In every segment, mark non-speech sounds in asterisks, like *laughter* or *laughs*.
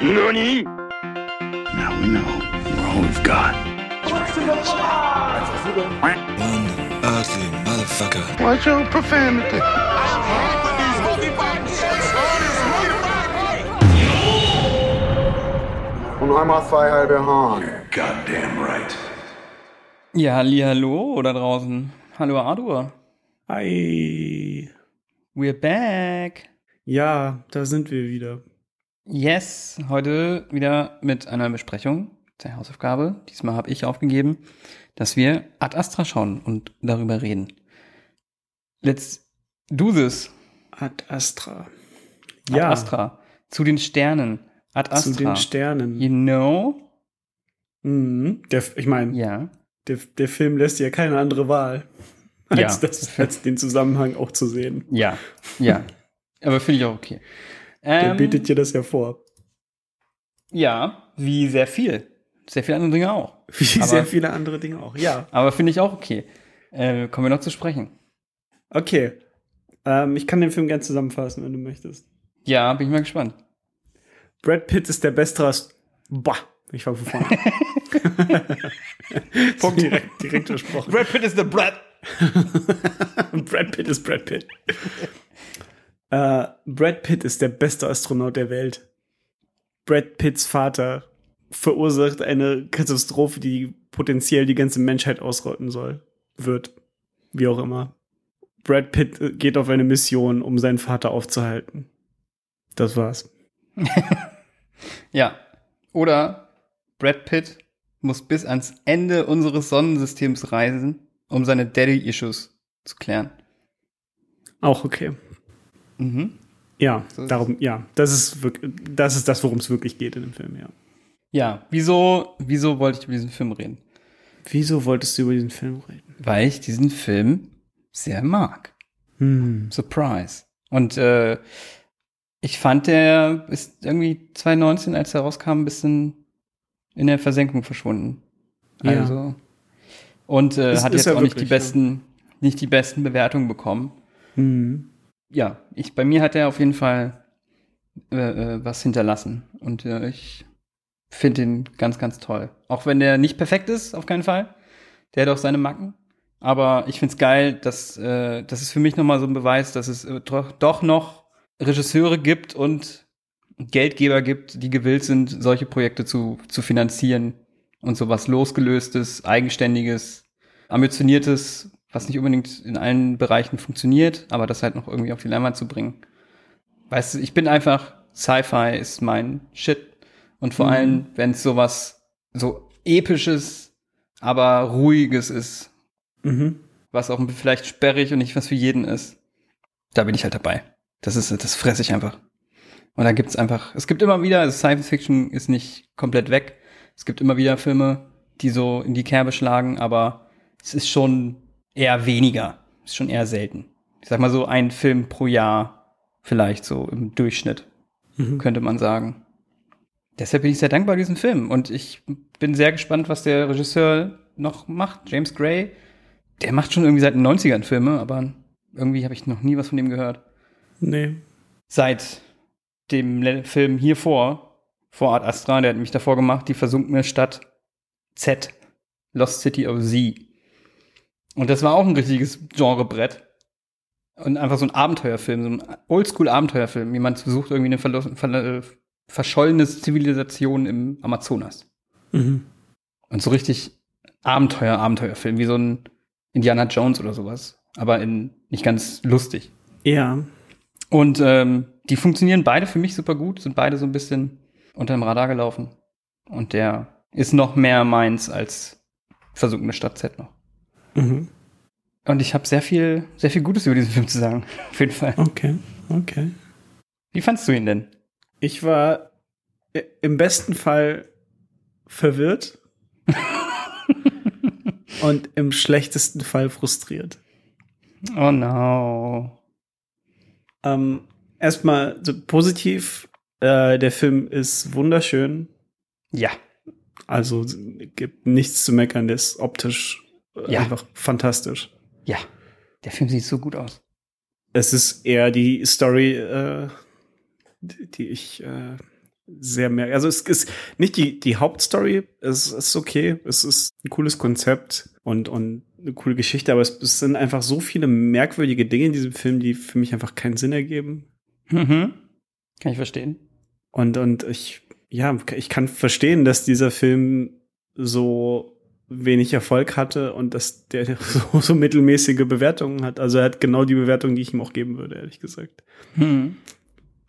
NANI? Now we know we're all we've got. One ugly motherfucker. Watch your profanity. Und einmal zwei halbe Hahn. Goddamn right. Ja, halli, hallo da draußen. Hallo Ardur. Hi. We're back. Ja, da sind wir wieder. Yes, heute wieder mit einer Besprechung der Hausaufgabe. Diesmal habe ich aufgegeben, dass wir Ad Astra schauen und darüber reden. Let's do this. Ad Astra. Ad Ja, Astra. Zu den Sternen. Ad Astra. zu den Sternen. You know? Mhm. Der, ich meine, Ja. der, der Film lässt ja keine andere Wahl, als, Ja. das, als den Zusammenhang auch zu sehen. Ja. Ja. Aber finde ich auch okay. Der Ähm, bietet dir das ja vor. Ja, wie sehr viel. Sehr viele andere Dinge auch. *laughs* Wie Aber- sehr viele andere Dinge auch. Ja, Aber finde ich auch okay. Äh, kommen wir noch zu sprechen. okay. Ähm, ich kann den Film gerne zusammenfassen, wenn du möchtest. Ja, bin ich mal gespannt. Brad Pitt ist der beste Ast Bah, ich fange von vorne. *laughs* Punkt. direkt, direkt versprochen. Brad Pitt ist der Brad. *laughs* Brad Pitt ist Brad Pitt. Äh, Brad Pitt ist der beste Astronaut der Welt. Brad Pitts Vater verursacht eine Katastrophe, die potenziell die ganze Menschheit ausrotten soll. Wird. Wie auch immer. Brad Pitt äh, geht auf eine Mission, um seinen Vater aufzuhalten. Das war's. *laughs* Ja. Oder Brad Pitt muss bis ans Ende unseres Sonnensystems reisen, um seine Daddy-Issues zu klären. Auch okay. Mhm. Ja, So darum, ja. Das ist wirklich, das ist das, worum es wirklich geht in dem Film, ja. Ja, wieso, wieso wollte ich über diesen Film reden? Wieso wolltest du über diesen Film reden? Weil ich diesen Film sehr mag. Hm. Surprise. Und äh, ich fand, der ist irgendwie 2019, als er rauskam, ein bisschen in der Versenkung verschwunden. Ja. Also. Und äh, Ist- hat ist jetzt auch nicht die wirklich, ja. besten, nicht die besten Bewertungen bekommen. Hm. Ja, ich, bei mir hat er auf jeden Fall äh, äh, was hinterlassen. Und äh, ich finde ihn ganz, ganz toll. Auch wenn der nicht perfekt ist, auf keinen Fall. Der hat auch seine Macken. Aber ich finde es geil, dass äh, das ist für mich nochmal so ein Beweis, dass es äh, doch, doch noch Regisseure gibt und Geldgeber gibt, die gewillt sind, solche Projekte zu, zu finanzieren und sowas losgelöstes, eigenständiges, ambitioniertes, was nicht unbedingt in allen Bereichen funktioniert, aber das halt noch irgendwie auf die Leinwand zu bringen. Weißt du, ich bin einfach, Sci-Fi ist mein Shit. Und vor Mhm. allem, wenn es sowas so episches, aber ruhiges ist, Mhm. was auch vielleicht sperrig und nicht was für jeden ist, da bin ich halt dabei. Das ist, das fresse ich einfach. Und da gibt's einfach, es gibt immer wieder, also Science Fiction ist nicht komplett weg. Es gibt immer wieder Filme, die so in die Kerbe schlagen, aber es ist schon eher weniger. Ist schon eher selten. Ich sag mal so ein Film pro Jahr, vielleicht so im Durchschnitt, Mhm. könnte man sagen. Deshalb bin ich sehr dankbar für diesen Film und ich bin sehr gespannt, was der Regisseur noch macht. James Gray, der macht schon irgendwie seit den 90ern Filme, aber irgendwie habe ich noch nie was von dem gehört. Nee. Seit dem Film hier vor, vor Art Astra, der hat mich davor gemacht, die versunkene Stadt Z, Lost City of Z. Und das war auch ein richtiges Genrebrett. Und einfach so ein Abenteuerfilm, so ein Oldschool-Abenteuerfilm. Jemand versucht irgendwie eine ver äh, verschollene Zivilisation im Amazonas. Mhm. Und so richtig Abenteuer, Abenteuerfilm, wie so ein Indiana Jones oder sowas. Aber in nicht ganz lustig. Ja. Und ähm, die funktionieren beide für mich super gut, sind beide so ein bisschen unter dem Radar gelaufen. Und der ist noch mehr meins als versunkene Stadt Z noch. Mhm. Und ich habe sehr viel, sehr viel Gutes über diesen Film zu sagen. *laughs* Auf jeden Fall. Okay. Okay. Wie fandst du ihn denn? Ich war i- im besten Fall verwirrt *laughs* und im schlechtesten Fall frustriert. Oh no. Ähm, erstmal so positiv. Äh, der Film ist wunderschön. Ja. Also es gibt nichts zu meckern. Der ist optisch äh, Ja. einfach fantastisch. Ja. Der Film sieht so gut aus. Es ist eher die Story, äh, die die ich äh, sehr mehr. Also es ist nicht die, die Hauptstory, es ist okay, es ist ein cooles Konzept und, und eine coole Geschichte, aber es, es sind einfach so viele merkwürdige Dinge in diesem Film, die für mich einfach keinen Sinn ergeben. Mhm. Kann ich verstehen. Und, und ich, ja, ich kann verstehen, dass dieser Film so wenig Erfolg hatte und dass der *laughs* so, so mittelmäßige Bewertungen hat. Also er hat genau die Bewertung, die ich ihm auch geben würde, ehrlich gesagt. Hm.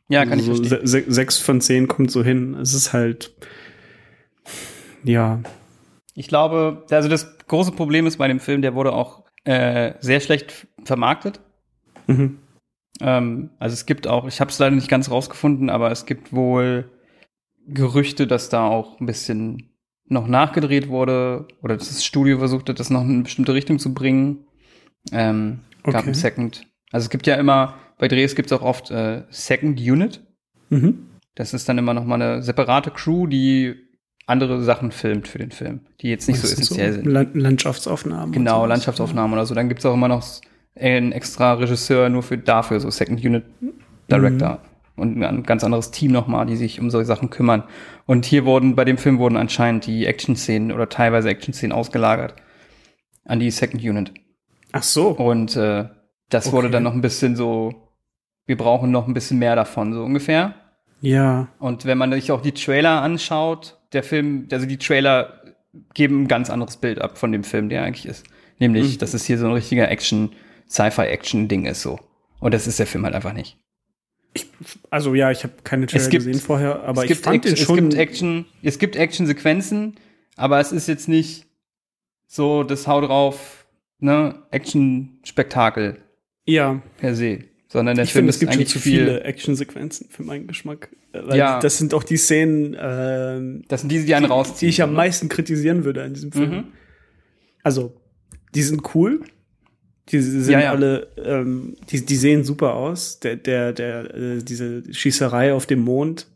Ja, kann also ich verstehen. se sechs von zehn kommt so hin. Es ist halt, ja, Ich glaube, also das große Problem ist bei dem Film, der wurde auch äh, sehr schlecht vermarktet. mhm. Ähm, also es gibt auch, ich habe es leider nicht ganz rausgefunden, aber es gibt wohl Gerüchte, dass da auch ein bisschen noch nachgedreht wurde oder das Studio versucht hat, das noch in eine bestimmte Richtung zu bringen. Ähm, gab Okay. ein Second. Also es gibt ja immer, bei Drehs gibt es auch oft äh, Second Unit. Mhm. Das ist dann immer noch mal eine separate Crew, die andere Sachen filmt für den Film, die jetzt nicht so Das sind essentiell sind. Lan- Landschaftsaufnahmen. Genau, sowas. Landschaftsaufnahmen oder so. Dann gibt's auch immer noch einen extra Regisseur nur für dafür, so Second Unit Director. Und ein ganz anderes Team nochmal, die sich um solche Sachen kümmern. Und hier wurden, bei dem Film wurden anscheinend die Action-Szenen oder teilweise Action-Szenen ausgelagert an die Second Unit. Ach so. Und äh, das wurde Okay. dann noch ein bisschen so, wir brauchen noch ein bisschen mehr davon, so ungefähr. Ja. Und wenn man sich auch die Trailer anschaut, der Film, also die Trailer geben ein ganz anderes Bild ab von dem Film, der eigentlich ist. Nämlich, Mhm. dass es hier so ein richtiger Action, Sci-Fi-Action-Ding ist so. Und das ist der Film halt einfach nicht. Also ja, ich habe keine Trailer gibt- gesehen vorher, aber es ich gibt fand den Action, schon. es gibt Action, es gibt Action-Sequenzen, aber es ist jetzt nicht so das Hau drauf, ne, Action-Spektakel ja, per se. Sondern der ich Film finde, es gibt schon zu viel. viele Actionsequenzen für meinen Geschmack. Äh, Weil Ja. das sind auch die Szenen, ähm, Das sind diese, die einen rausziehen. die ich am meisten kritisieren würde an diesem Film. Mhm. Also, die sind cool. Die sind Ja, ja. alle, ähm, die, die sehen super aus. Der, der, der, äh, diese Schießerei auf dem Mond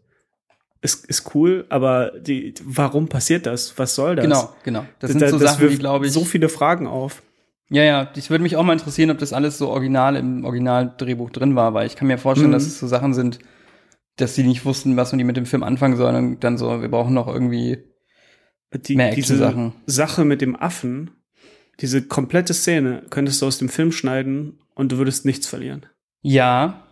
ist, ist cool, aber die, warum passiert das? Was soll das? Genau, genau. Das sind Da- so das Sachen, die, glaube ich. so viele Fragen auf. Ja, ja, ich würde mich auch mal interessieren, ob das alles so original im Originaldrehbuch drin war, weil ich kann mir vorstellen, Mhm. dass es so Sachen sind, dass sie nicht wussten, was man die mit dem Film anfangen sollen und dann so, wir brauchen noch irgendwie Die, mehr diese Action-Sachen. Sache mit dem Affen, diese komplette Szene könntest du aus dem Film schneiden und du würdest nichts verlieren. Ja,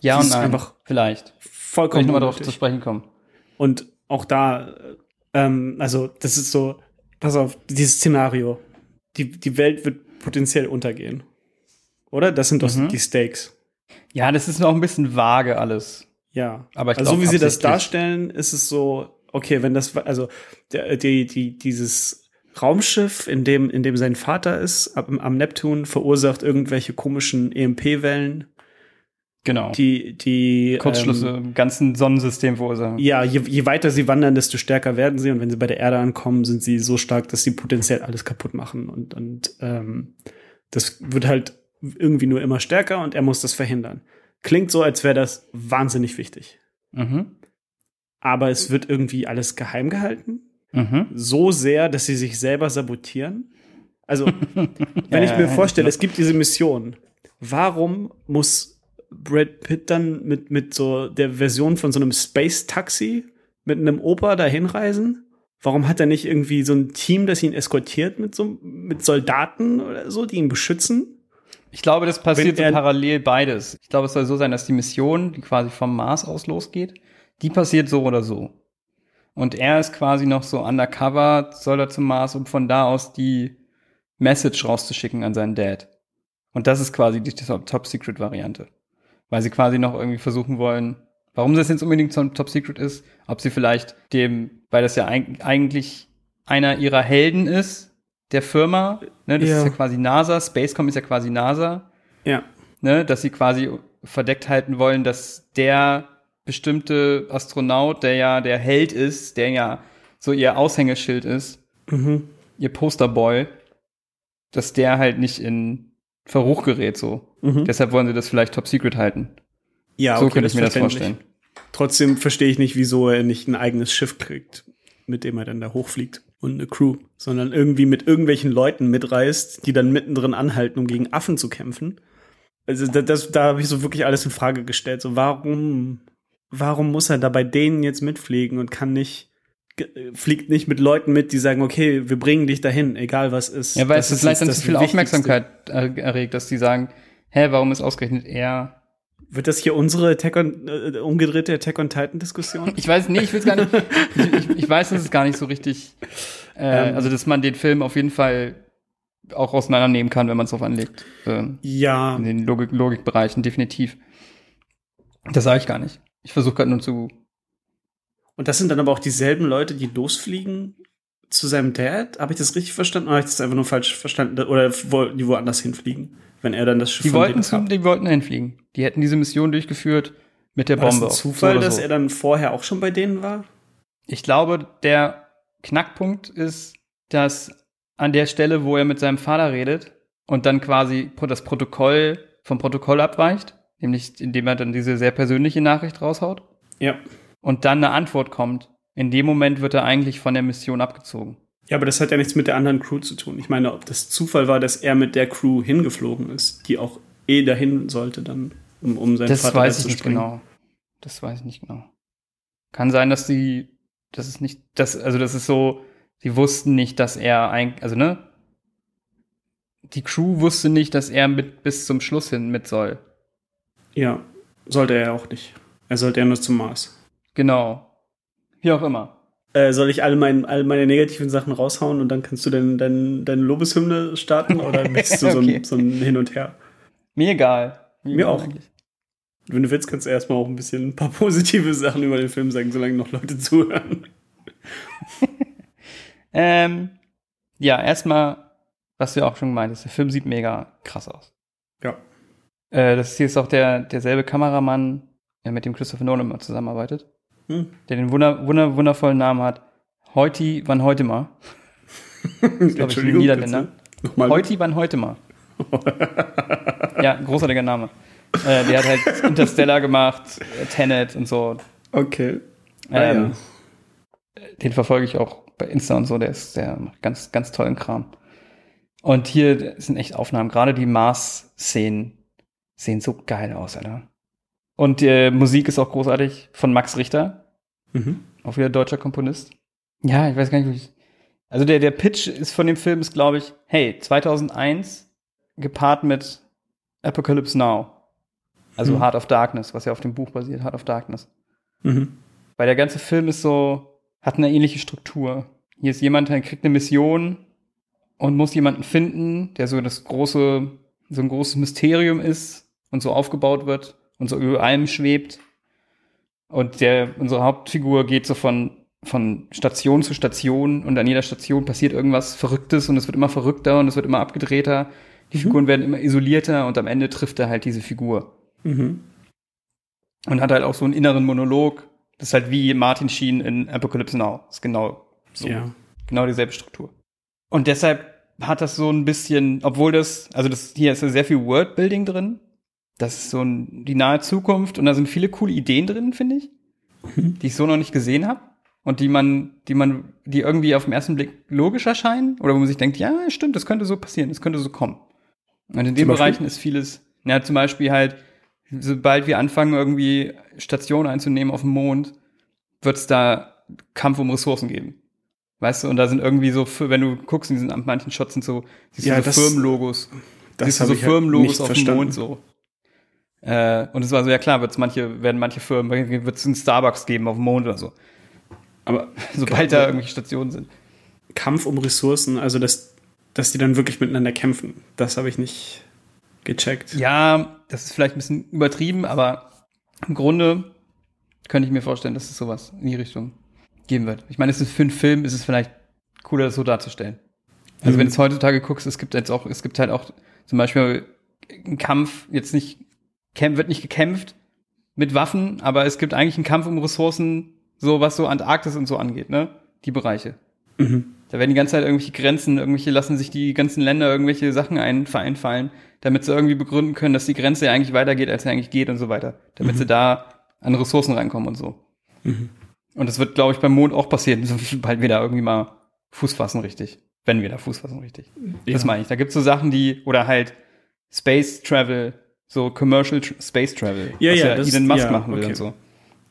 ja Das und nein. einfach vielleicht. Vollkommen ich nochmal darauf zu sprechen kommen. Und auch da, äh, ähm, also das ist so, pass auf, dieses Szenario. Die, die Welt wird potenziell untergehen. Oder? Das sind doch Mhm. die Stakes. Ja, das ist noch ein bisschen vage alles. Ja. Aber ich also glaub, so wie sie das darstellen, ist es so, okay, wenn das, also die, die, dieses Raumschiff, in dem, in dem sein Vater ist, am, am Neptun, verursacht irgendwelche komischen EMP-Wellen, Genau. die, die Kurzschlüsse ähm, im ganzen Sonnensystem verursachen. ja, je, je weiter sie wandern, desto stärker werden sie. Und wenn sie bei der Erde ankommen, sind sie so stark, dass sie potenziell alles kaputt machen. Und, und ähm, das wird halt irgendwie nur immer stärker und er muss das verhindern. Klingt so, als wäre das wahnsinnig wichtig. Mhm. Aber es wird irgendwie alles geheim gehalten. Mhm. So sehr, dass sie sich selber sabotieren. Also, *laughs* wenn Ja, ich mir ja, vorstelle, es gibt diese Mission. Warum muss Brad Pitt dann mit, mit so der Version von so einem Space-Taxi mit einem Opa dahin reisen? Warum hat er nicht irgendwie so ein Team, das ihn eskortiert mit so mit Soldaten oder so, die ihn beschützen? Ich glaube, das passiert so parallel beides. Ich glaube, es soll so sein, dass die Mission, die quasi vom Mars aus losgeht, die passiert so oder so. Und er ist quasi noch so undercover, soll er zum Mars, um von da aus die Message rauszuschicken an seinen Dad. Und das ist quasi die Top-Secret-Variante. Weil sie quasi noch irgendwie versuchen wollen, warum das jetzt unbedingt so ein Top-Secret ist, ob sie vielleicht dem, weil das ja eig eigentlich einer ihrer Helden ist, der Firma, ne, das Ja. ist ja quasi NASA, Spacecom ist ja quasi NASA, Ja. ne, dass sie quasi verdeckt halten wollen, dass der bestimmte Astronaut, der ja der Held ist, der ja so ihr Aushängeschild ist, Mhm. ihr Posterboy, dass der halt nicht in Verruch gerät so. Mhm. Deshalb wollen sie das vielleicht top secret halten. Ja, so okay, könnte ich mir das vorstellen. Trotzdem verstehe ich nicht, wieso er nicht ein eigenes Schiff kriegt, mit dem er dann da hochfliegt und eine Crew, sondern irgendwie mit irgendwelchen Leuten mitreist, die dann mittendrin anhalten, um gegen Affen zu kämpfen. Also da, das, da habe ich so wirklich alles in Frage gestellt. So, warum? Warum muss er da bei denen jetzt mitfliegen und kann nicht, fliegt nicht mit Leuten mit, die sagen, okay, wir bringen dich dahin, egal was ist. Ja, weil Das es ist vielleicht dann zu viel. Aufmerksamkeit äh, erregt, dass die sagen, hä, warum ist ausgerechnet er? Wird das hier unsere Attack on, äh, umgedrehte Attack on Titan Diskussion? *laughs* Ich weiß, nee, ich will es gar nicht. ich, ich, ich weiß, dass es gar nicht so richtig. Äh, Ähm. also, dass man den Film auf jeden Fall auch auseinandernehmen kann, wenn man es drauf anlegt. Ähm, ja, in den Logik Logikbereichen, definitiv. Das sage ich gar nicht. Ich versuche gerade nur zu. und das sind dann aber auch dieselben Leute, die losfliegen zu seinem Dad? Habe ich das richtig verstanden? Oder habe ich das einfach nur falsch verstanden? Oder wollten die woanders hinfliegen, wenn er dann das Schiff Die wollten, zu, die wollten hinfliegen. Die hätten diese Mission durchgeführt mit der War das Bombe. ein auf- Zufall, so oder dass so. er dann vorher auch schon bei denen war? Ich glaube, der Knackpunkt ist, dass an der Stelle, wo er mit seinem Vater redet und dann quasi das Protokoll vom Protokoll abweicht, nämlich indem er dann diese sehr persönliche Nachricht raushaut Ja. und dann eine Antwort kommt. In dem Moment wird er eigentlich von der Mission abgezogen. Ja, aber das hat ja nichts mit der anderen Crew zu tun. Ich meine, ob das Zufall war, dass er mit der Crew hingeflogen ist, die auch eh dahin sollte dann, um, um seinen Das Vater weiß ich zu nicht genau. Das weiß ich nicht genau. Kann sein, dass die, das ist nicht, das, also das ist so, sie wussten nicht, dass er ein, also ne, die Crew wusste nicht, dass er mit bis zum Schluss hin mit soll. Ja, sollte er ja auch nicht. Er sollte ja nur zum Mars. Genau. Wie auch immer. Äh, soll ich all, mein, all meine negativen Sachen raushauen und dann kannst du dein, dein, deine Lobeshymne starten *laughs* oder möchtest du so, Okay. ein, so ein Hin und Her? Mir egal. Mir egal auch. eigentlich. Wenn du willst, kannst du erstmal auch ein bisschen ein paar *laughs* positive Sachen über den Film sagen, solange noch Leute zuhören. *laughs* Ähm, ja, erstmal, was du auch schon gemeint hast, der Film sieht mega krass aus. Äh, das hier ist auch der, derselbe Kameramann, der mit dem Christopher Nolan mal zusammenarbeitet. Hm. der den wunder, wunder, wundervollen Namen hat. Heuti van Heutema. *laughs* glaub ich, ein Niederländer. Heuti van Heutema. ja, großartiger Name. Äh, der hat halt *laughs* Interstellar gemacht, Tenet und so. Okay. Ah, Ähm, ja. Den verfolge ich auch bei Insta und so. Der ist der macht ganz, ganz tollen Kram. Und hier sind echt Aufnahmen. Gerade die Mars-Szenen sehen so geil aus, Alter. Und die Musik ist auch großartig von Max Richter. Mhm. Auch wieder deutscher Komponist. Ja, ich weiß gar nicht, wie ich. Also der, der Pitch ist von dem Film ist, glaube ich, hey, 2001 gepaart mit Apocalypse Now. Also Hm. Heart of Darkness, was ja auf dem Buch basiert, Heart of Darkness. Mhm. Weil der ganze Film ist so, hat eine ähnliche Struktur. Hier ist jemand, der kriegt eine Mission und muss jemanden finden, der so das große, so ein großes Mysterium ist und so aufgebaut wird und so über allem schwebt. Und der, unsere Hauptfigur geht so von, von Station zu Station und an jeder Station passiert irgendwas Verrücktes und es wird immer verrückter und es wird immer abgedrehter. Die Figuren werden immer isolierter und am Ende trifft er halt diese Figur. Mhm. Und hat halt auch so einen inneren Monolog. Das ist halt wie Martin Sheen in Apocalypse Now. Das ist genau so. Ja. Genau dieselbe Struktur. Und deshalb hat das so ein bisschen, obwohl das, also das, hier ist ja sehr viel Wordbuilding drin. Das ist so ein, die nahe Zukunft und da sind viele coole Ideen drin, finde ich, die ich so noch nicht gesehen habe. Und die man, die man, die irgendwie auf den ersten Blick logisch erscheinen oder wo man sich denkt, ja, stimmt, das könnte so passieren, das könnte so kommen. Und in den? Bereichen ist vieles, ja, zum Beispiel halt, sobald wir anfangen, irgendwie Stationen einzunehmen auf dem Mond, wird es da Kampf um Ressourcen geben. Weißt du, und da sind irgendwie so, für- wenn du guckst, in diesen an manchen Shots sind so, siehst Ja, du so das- Firmenlogos. Das siehst du so halt Firmenlogos nicht auf dem verstanden. Mond so. Äh, und es war so, ja klar, wird's manche, werden manche Firmen, wird es einen Starbucks geben auf dem Mond oder so. Aber *laughs* Sobald da irgendwelche Stationen sind. Kampf um Ressourcen, also dass, dass die dann wirklich miteinander kämpfen, das habe ich nicht gecheckt. Ja, das ist vielleicht ein bisschen übertrieben, aber im Grunde könnte ich mir vorstellen, dass es sowas in die Richtung geben wird. Ich meine, es ist für einen Film, ist es vielleicht cooler, das so darzustellen. Also Mhm. wenn du es heutzutage guckst, es gibt jetzt auch, es gibt halt auch zum Beispiel einen Kampf, jetzt nicht, kämp- wird nicht gekämpft mit Waffen, aber es gibt eigentlich einen Kampf um Ressourcen, so was so Antarktis und so angeht, ne? Die Bereiche. Mhm. Da werden die ganze Zeit irgendwelche Grenzen, irgendwelche lassen sich die ganzen Länder irgendwelche Sachen ein, einfallen, damit sie irgendwie begründen können, dass die Grenze ja eigentlich weitergeht, als sie eigentlich geht und so weiter. Damit sie da an Ressourcen reinkommen und so. Und das wird, glaube ich, beim Mond auch passieren, *laughs* sobald wir da irgendwie mal Fuß fassen, richtig. Wenn wir da Fuß fassen, richtig. Das Ja. meine ich. Da gibt's so Sachen, die, oder halt Space Travel, so Commercial Space Travel, Ja, was ja, ja, das- Elon Musk ja, machen will okay. und so.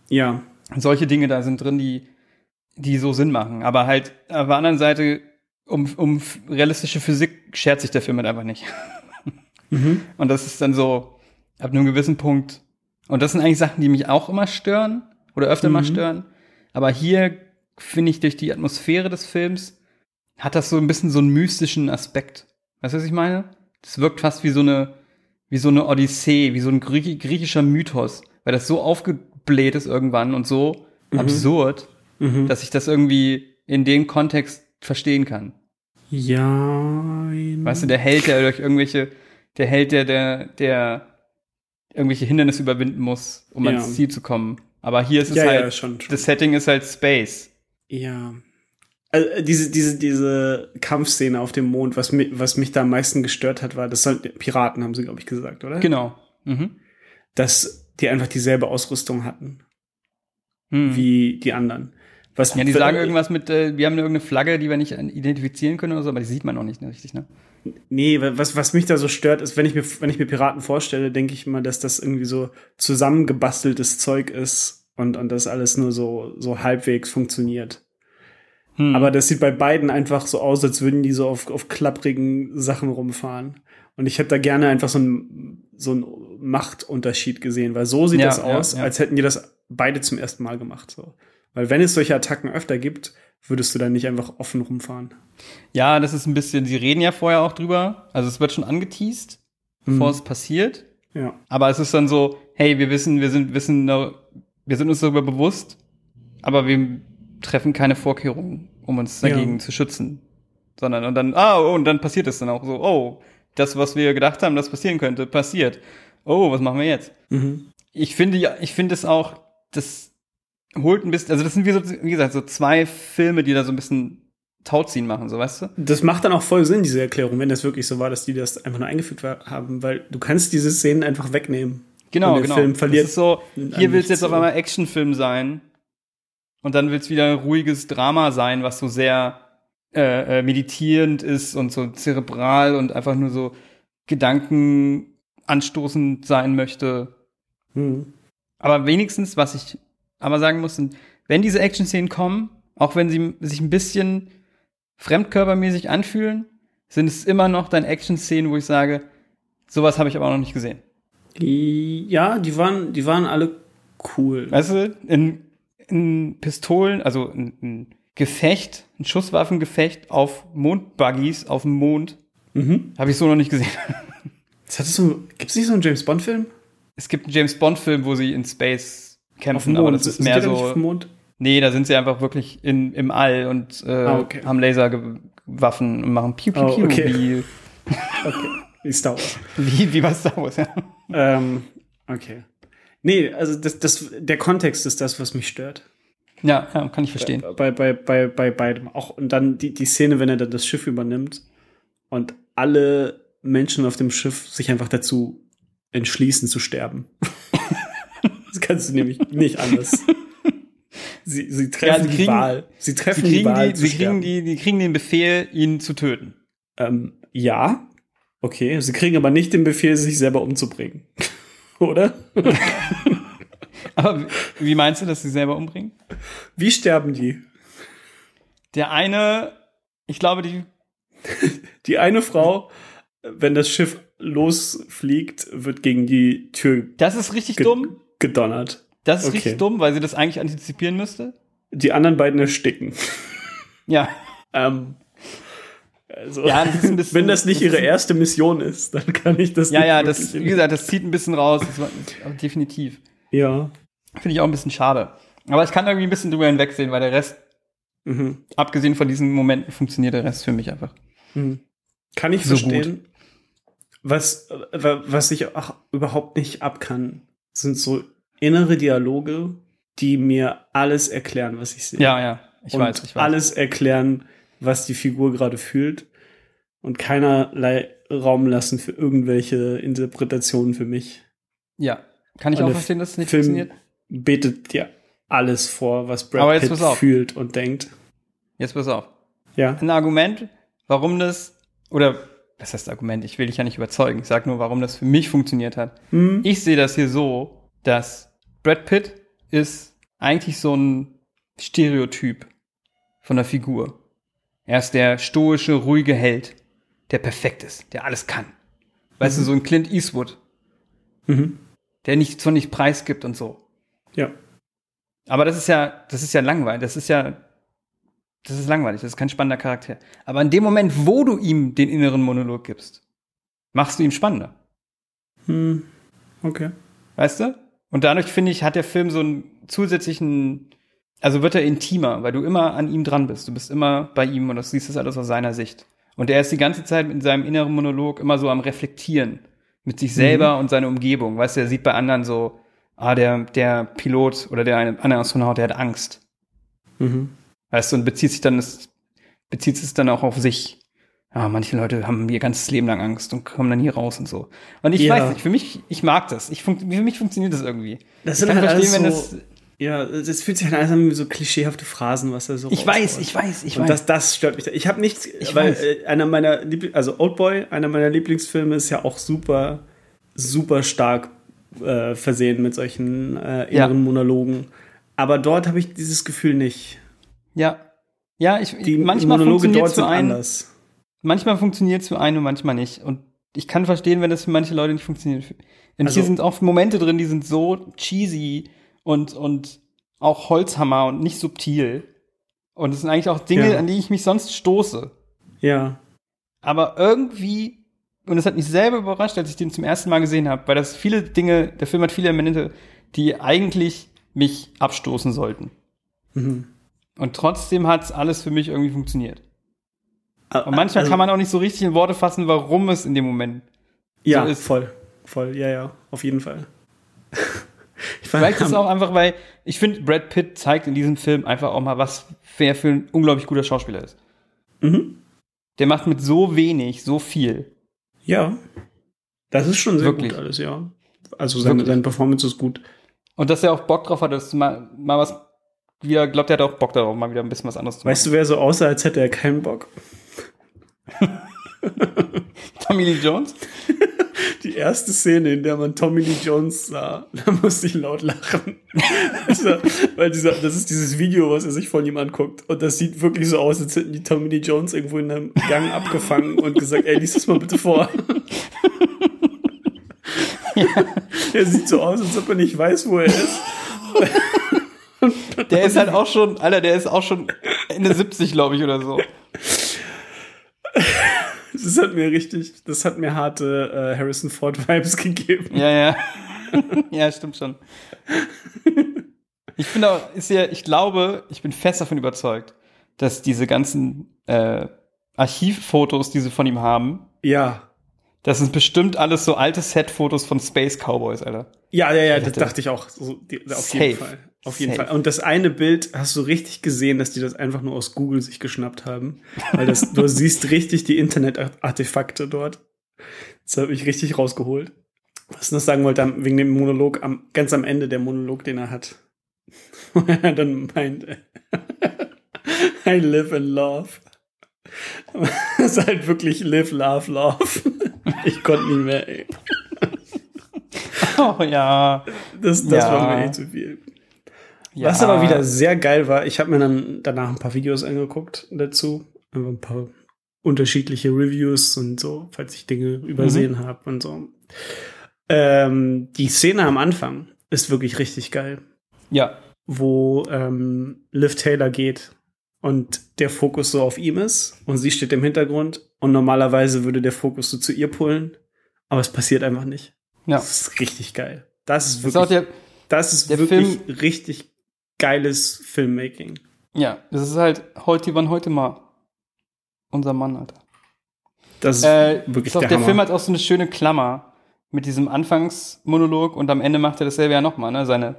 Ja. Solche Dinge da sind drin, die, die so Sinn machen. Aber halt auf der anderen Seite, um, um realistische Physik schert sich der Film halt einfach nicht. *laughs* Mhm. Und das ist dann so, ab einem gewissen Punkt. Und das sind eigentlich Sachen, die mich auch immer stören oder öfter mal Mhm. stören. Aber hier finde ich durch die Atmosphäre des Films hat das so ein bisschen so einen mystischen Aspekt. Weißt du, was ich meine? Das wirkt fast wie so eine, wie so eine Odyssee, wie so ein Griechi griechischer Mythos, weil das so aufgebläht ist irgendwann und so absurd, Mhm. dass ich das irgendwie in dem Kontext verstehen kann. Ja. Weißt du, der Held, der durch irgendwelche, der Held, der, der, der irgendwelche Hindernisse überwinden muss, um Ja. ans Ziel zu kommen. Aber hier ist es Ja, halt, ja, schon, schon. das Setting ist halt Space. Ja. Also, äh, diese, diese, diese Kampfszene auf dem Mond, was mich, was mich da am meisten gestört hat, war, das soll, Piraten haben sie, glaube ich, gesagt, oder? Genau. Mhm. Dass die einfach dieselbe Ausrüstung hatten Hm. wie die anderen. Was Ja, die sagen irgendwas mit, äh, wir haben irgendeine Flagge, die wir nicht identifizieren können oder so, aber die sieht man noch nicht ne, richtig, ne? Nee, was, was mich da so stört, ist, wenn ich mir, wenn ich mir Piraten vorstelle, denke ich immer, dass das irgendwie so zusammengebasteltes Zeug ist und, und das alles nur so, so halbwegs funktioniert. Hm. Aber das sieht bei beiden einfach so aus, als würden die so auf, auf klapprigen Sachen rumfahren. Und ich hätte da gerne einfach so einen, so einen Machtunterschied gesehen, weil so sieht Ja, das ja, aus, ja. als hätten die das beide zum ersten Mal gemacht. So. Weil wenn es solche Attacken öfter gibt, würdest du dann nicht einfach offen rumfahren. Ja, das ist ein bisschen, sie reden ja vorher auch drüber. Also es wird schon angeteased, bevor Mhm. es passiert. Ja. Aber es ist dann so, hey, wir wissen, wir sind, wissen, wir sind uns darüber bewusst, aber wir treffen keine Vorkehrungen, um uns Ja. dagegen zu schützen. Sondern, und dann, ah, oh, und dann passiert es dann auch so, oh, das, was wir gedacht haben, das passieren könnte, passiert. Oh, was machen wir jetzt? Mhm. Ich finde, ja, ich finde es auch, das holt ein bisschen, also das sind wie so, wie gesagt, so zwei Filme, die da so ein bisschen Tauziehen machen, so, weißt du? Das macht dann auch voll Sinn, diese Erklärung, wenn das wirklich so war, dass die das einfach nur eingefügt haben, weil du kannst diese Szenen einfach wegnehmen. Genau, genau. Film verliert das ist so, hier will es jetzt auf so. einmal Actionfilm sein und dann will es wieder ein ruhiges Drama sein, was so sehr äh, äh, meditierend ist und so zerebral und einfach nur so Gedanken anstoßend sein möchte. Mhm. Aber wenigstens, was ich aber sagen muss, sind, wenn diese Action-Szenen kommen, auch wenn sie sich ein bisschen fremdkörpermäßig anfühlen, sind es immer noch dann Action-Szenen, wo ich sage, sowas habe ich aber auch noch nicht gesehen. Ja, die waren, die waren alle cool. Weißt du, in, in Pistolen, also ein, ein Gefecht, ein Schusswaffengefecht auf Mondbuggies auf dem Mond, Mhm. habe ich so noch nicht gesehen. *laughs* Hattest du, gibt's nicht so einen James Bond Film? Es gibt einen James Bond-Film, wo sie in Space kämpfen, aber das ist Sind mehr so. dem Mond? Nee, da sind sie einfach wirklich in, im All und äh, Ah, okay. haben Laserwaffen und machen Piu Piu Oh, Piu, okay. wie, *laughs* Okay. Wie Star Wars. *laughs* wie, wie bei Star Wars, ja. ähm, okay. Nee, also das, das, der Kontext ist das, was mich stört. Ja, ja, kann ich verstehen. Bei, bei, bei, bei beidem. Auch, und dann die, die Szene, wenn er dann das Schiff übernimmt und alle Menschen auf dem Schiff sich einfach dazu entschließen zu sterben. *laughs* das kannst du nämlich nicht anders. Sie, sie treffen Ja, sie die kriegen- Wahl. Sie Sie treffen die kriegen, Wahl die, zu sie, kriegen die, die kriegen den Befehl, ihn zu töten. Ähm, ja, okay. Sie kriegen aber nicht den Befehl, sich selber umzubringen. *laughs* Oder? Aber wie- meinst du, dass sie selber umbringen? Wie sterben die? Der eine, ich glaube, die Die eine Frau, wenn das Schiff losfliegt, wird gegen die Tür Das ist richtig ge dumm. gedonnert. Das ist okay. richtig dumm, weil sie das eigentlich antizipieren müsste. Die anderen beiden ersticken. Ja. Ähm, also, Ja, das ist ein bisschen- wenn das nicht ihre erste Mission ist, dann kann ich das Ja, nicht ja, das, in- wie gesagt, das zieht ein bisschen raus. Das war, definitiv. Ja. Finde ich auch ein bisschen schade. Aber ich kann irgendwie ein bisschen drüber hinwegsehen, weil der Rest, Mhm. abgesehen von diesen Momenten, funktioniert der Rest für mich einfach. Mhm. Kann ich So verstehen. Was, was ich auch überhaupt nicht ab kann, sind so innere Dialoge, die mir alles erklären, was ich sehe. Ja, ja, ich und weiß, ich weiß. alles erklären, was die Figur gerade fühlt und keinerlei Raum lassen für irgendwelche Interpretationen für mich. Ja, kann ich Und auch verstehen, dass es nicht Film funktioniert. betet dir alles vor, was Brad Pitt fühlt und denkt. Jetzt pass auf. Ja. Ein Argument, warum das, oder was heißt Argument? Ich will dich ja nicht überzeugen. Ich sag nur, warum das für mich funktioniert hat. Hm? Ich sehe das hier so, dass Brad Pitt ist eigentlich so ein Stereotyp von der Figur. Er ist der stoische, ruhige Held, der perfekt ist, der alles kann. Weißt du, so ein Clint Eastwood, Mhm. der nicht so nicht preisgibt und so. Ja. Aber das ist ja, das ist ja langweilig. Das ist ja, das ist langweilig. Das ist kein spannender Charakter. Aber in dem Moment, wo du ihm den inneren Monolog gibst, machst du ihn spannender. Hm. Okay. Weißt du? Und dadurch finde ich, hat der Film so einen zusätzlichen, also wird er intimer, weil du immer an ihm dran bist. Du bist immer bei ihm und du siehst das alles aus seiner Sicht. Und er ist die ganze Zeit in seinem inneren Monolog immer so am Reflektieren mit sich selber und seiner Umgebung. Weißt du, er sieht bei anderen so, ah, der, der Pilot oder der eine- andere Astronaut, der hat Angst. Mhm. Weißt du, und bezieht sich dann das, bezieht es dann auch auf sich. Ja, manche Leute haben ihr ganzes Leben lang Angst und kommen dann hier raus und so. Und ich Ja. weiß nicht, für mich, ich mag das. Ich für mich funktioniert das irgendwie. Das ich sind halt alles wenn so, ja, das fühlt sich an wie so klischeehafte Phrasen, was er so Ich weiß, ich weiß, ich und weiß. das, das stört mich. Ich habe nichts, Ich weil weiß. äh, einer meiner Liebl also Oldboy, einer meiner Lieblingsfilme ist ja auch super, super stark äh, versehen mit solchen äh, inneren Ja. Monologen. Aber dort habe ich dieses Gefühl nicht. ja. Ja, ich, Die manchmal Monologe funktioniert dort sind einen, anders. manchmal funktioniert es für einen und manchmal nicht. Und ich kann verstehen, wenn das für manche Leute nicht funktioniert. Und Also- hier sind auch Momente drin, die sind so cheesy und, und auch Holzhammer und nicht subtil. Und es sind eigentlich auch Dinge, Ja. an die ich mich sonst stoße. Ja. Aber irgendwie, und es hat mich selber überrascht, als ich den zum ersten Mal gesehen habe, weil das viele Dinge, der Film hat viele Elemente, die eigentlich mich abstoßen sollten. Mhm. Und trotzdem hat es alles für mich irgendwie funktioniert. Ah, Und manchmal also- kann man auch nicht so richtig in Worte fassen, warum es in dem Moment. ja, so ist. voll, voll, ja, ja, auf jeden Fall. *laughs* *laughs* Vielleicht ist es auch einfach, weil ich finde, Brad Pitt zeigt in diesem Film einfach auch mal, was wer für ein unglaublich guter Schauspieler ist. Mhm. Der macht mit so wenig so viel. Ja. Das ist schon sehr Wirklich. gut alles, ja. Also seine, seine Performance ist gut. Und dass er auch Bock drauf hat, dass mal, mal was wieder, glaubt, er hat auch Bock darauf, mal wieder ein bisschen was anderes zu machen. Weißt du, wer so aussah, als hätte er keinen Bock? *laughs* Tommy Lee Jones? *laughs* Die erste Szene, in der man Tommy Lee Jones sah, *laughs* da musste ich laut lachen. Dieser- *laughs* Weil dieser, das ist dieses Video, was er sich von ihm anguckt. Und das sieht wirklich so aus, als hätten die Tommy Lee Jones irgendwo in einem Gang abgefangen und gesagt, ey, lies das mal bitte vor. Er sieht so aus, als ob er nicht weiß, wo er ist. Der ist halt auch schon, Alter, der ist auch schon Ende 70, glaube ich, oder so. Das hat mir richtig, das hat mir harte äh, Harrison Ford Vibes *laughs* gegeben. Ja, ja. *laughs* ja, stimmt schon. Ich finde auch, ist ja, ich glaube, ich bin fest davon überzeugt, dass diese ganzen äh, Archivfotos, die sie von ihm haben, Ja. das sind bestimmt alles so alte Set-Fotos von Space Cowboys, Alter. Ja, ja, ja, das dachte- ich auch. So, die, auf Safe. jeden Fall. Auf jeden Safe. Fall. Und das eine Bild hast du richtig gesehen, dass die das einfach nur aus Google sich geschnappt haben. Weil das, du *laughs* siehst richtig die Internet-Artefakte dort. Das habe ich richtig rausgeholt. Was ich noch sagen wollte, wegen dem Monolog, am, ganz am Ende der Monolog, den er hat. *laughs* Er dann meint, *laughs* I live and love. Das ist halt wirklich live, love, love. Ich konnte nicht mehr, ey. Oh ja. Das, das Ja. war mir eh zu viel. Ja. Was aber wieder sehr geil war, ich habe mir dann danach ein paar Videos angeguckt dazu. Einfach ein paar unterschiedliche Reviews und so, falls ich Dinge übersehen Mhm. habe und so. Ähm, die Szene am Anfang ist wirklich richtig geil, Ja. wo ähm, Liv Taylor geht und der Fokus so auf ihm ist und sie steht im Hintergrund und normalerweise würde der Fokus so zu ihr pullen, aber es passiert einfach nicht. Ja. Das ist richtig geil. Das ist Das ist wirklich der, das ist Der wirklich richtig geiles Filmmaking. ja, das ist halt heute, wann heute mal unser Mann, Alter. Das ist Äh, wirklich ist der, der. Film hat auch so eine schöne Klammer mit diesem Anfangsmonolog und am Ende macht er dasselbe ja nochmal, ne? Seine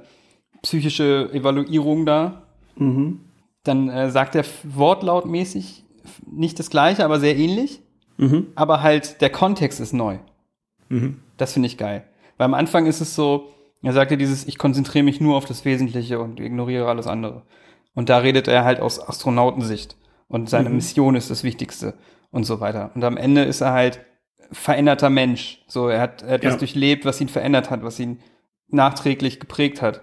psychische Evaluierung da. mhm. Dann äh, sagt er wortlautmäßig nicht das gleiche, aber sehr ähnlich. Mhm. Aber halt der Kontext ist neu. Mhm. Das finde ich geil. Weil am Anfang ist es so, er sagt ja dieses, ich konzentriere mich nur auf das Wesentliche und ignoriere alles andere. Und da redet er halt aus Astronautensicht. Und seine Mhm. Mission ist das Wichtigste und so weiter. Und am Ende ist er halt veränderter Mensch. So, er hat, er hat Ja. was durchlebt, was ihn verändert hat, was ihn nachträglich geprägt hat.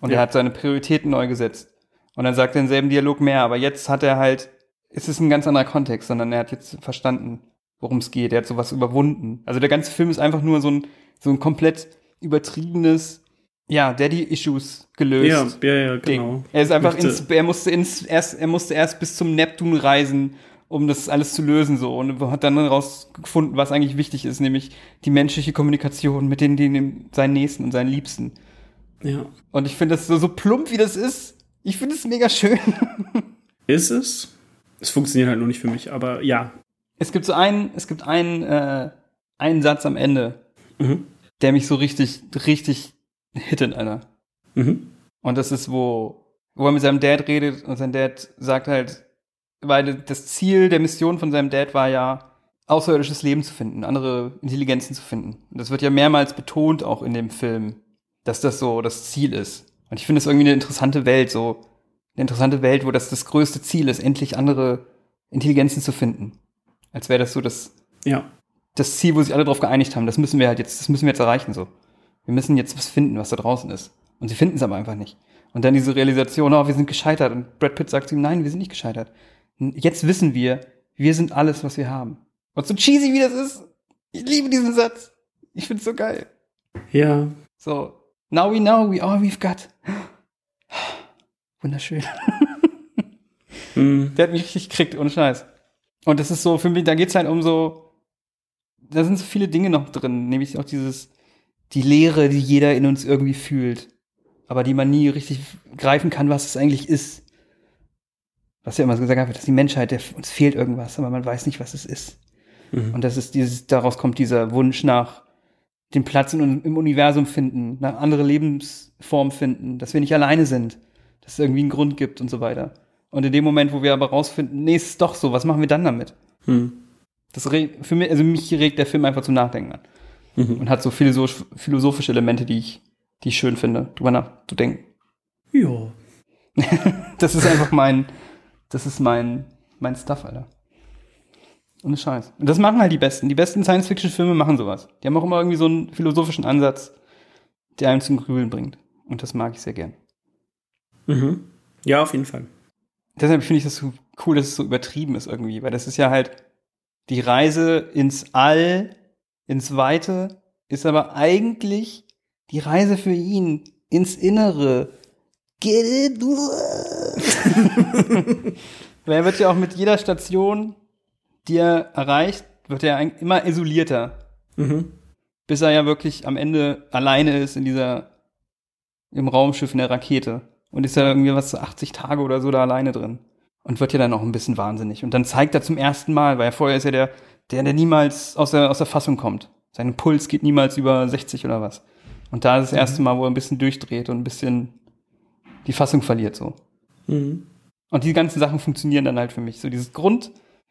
Und Ja. er hat seine Prioritäten neu gesetzt. Und dann sagt er im selben Dialog mehr, aber jetzt hat er halt, es ist ein ganz anderer Kontext, sondern er hat jetzt verstanden, worum es geht. Er hat sowas überwunden. Also der ganze Film ist einfach nur so ein, so ein komplett übertriebenes, ja, Daddy-Issues gelöst. Ja, ja, ja, Ding. genau. Er ist einfach Möchte- ins, er musste ins, erst, er musste erst bis zum Neptun reisen, um das alles zu lösen, so. Und hat dann herausgefunden, was eigentlich wichtig ist, nämlich die menschliche Kommunikation mit den, den, seinen Nächsten und seinen Liebsten. Ja. Und ich finde das so, so plump, wie das ist. Ich finde es mega schön. *laughs* Ist es? Es funktioniert halt noch nicht für mich, aber ja. Es gibt so einen, es gibt einen, äh, einen Satz am Ende, Mhm. Der mich so richtig, richtig hittet, Alter. Mhm. Und das ist, wo, wo er mit seinem Dad redet und sein Dad sagt halt, weil das Ziel der Mission von seinem Dad war ja, außerirdisches Leben zu finden, andere Intelligenzen zu finden. Und das wird ja mehrmals betont auch in dem Film, dass das so das Ziel ist. Und ich finde das irgendwie eine interessante Welt, so eine interessante Welt, wo das das größte Ziel ist, endlich andere Intelligenzen zu finden. Als wäre das so das, Ja. Das Ziel, wo sich alle drauf geeinigt haben. Das müssen wir halt jetzt, das müssen wir jetzt erreichen, so. Wir müssen jetzt was finden, was da draußen ist. Und sie finden es aber einfach nicht. Und dann diese Realisation, oh, wir sind gescheitert. Und Brad Pitt sagt zu ihm, nein, wir sind nicht gescheitert. Jetzt wissen wir, wir sind alles, was wir haben. Und so cheesy wie das ist, ich liebe diesen Satz. Ich find's so geil. Ja. So, now we know we all we've got. Wunderschön. Mhm. Der hat mich richtig gekriegt, ohne Scheiß. Und das ist so, für mich, da geht's halt um so, da sind so viele Dinge noch drin, nämlich auch dieses, die Leere, die jeder in uns irgendwie fühlt, aber die man nie richtig greifen kann, was es eigentlich ist. Was ja immer so gesagt wird, dass die Menschheit, der, uns fehlt irgendwas, aber man weiß nicht, was es ist. Mhm. Und das ist dieses, daraus kommt dieser Wunsch nach den Platz in, im Universum finden, nach andere Lebensformen finden, dass wir nicht alleine sind, dass es irgendwie einen Grund gibt und so weiter. Und in dem Moment, wo wir aber rausfinden, nee, es ist doch so, was machen wir dann damit? Mhm. Das regt, für mich, also mich regt der Film einfach zum Nachdenken an. Mhm. Und hat so philosoph philosophische Elemente, die ich, die ich schön finde, drüber nachzudenken. Ja. *laughs* Das ist einfach mein, das ist mein, mein Stuff, Alter. Ohne Scheiß. Und das machen halt die Besten. Die besten Science-Fiction-Filme machen sowas. Die haben auch immer irgendwie so einen philosophischen Ansatz, der einen zum Grübeln bringt. Und das mag ich sehr gern. Mhm. Ja, auf jeden Fall. Deshalb finde ich das so cool, dass es so übertrieben ist irgendwie, weil das ist ja halt die Reise ins All, ins Weite, ist aber eigentlich die Reise für ihn ins Innere. Get it? *laughs* Weil er wird ja auch mit jeder Station, die er erreicht, wird er eigentlich immer isolierter, Mhm. bis er ja wirklich am Ende alleine ist in dieser, im Raumschiff in der Rakete. Und ist ja irgendwie was so 80 Tage oder so da alleine drin. Und wird ja dann auch ein bisschen wahnsinnig. Und dann zeigt er zum ersten Mal, weil er vorher ist ja der, der, der niemals aus der, aus der Fassung kommt. Sein Puls geht niemals über 60 oder was. Und da ist das erste Mal, wo er ein bisschen durchdreht und ein bisschen die Fassung verliert so. Mhm. Und die ganzen Sachen funktionieren dann halt für mich. So dieses Grund,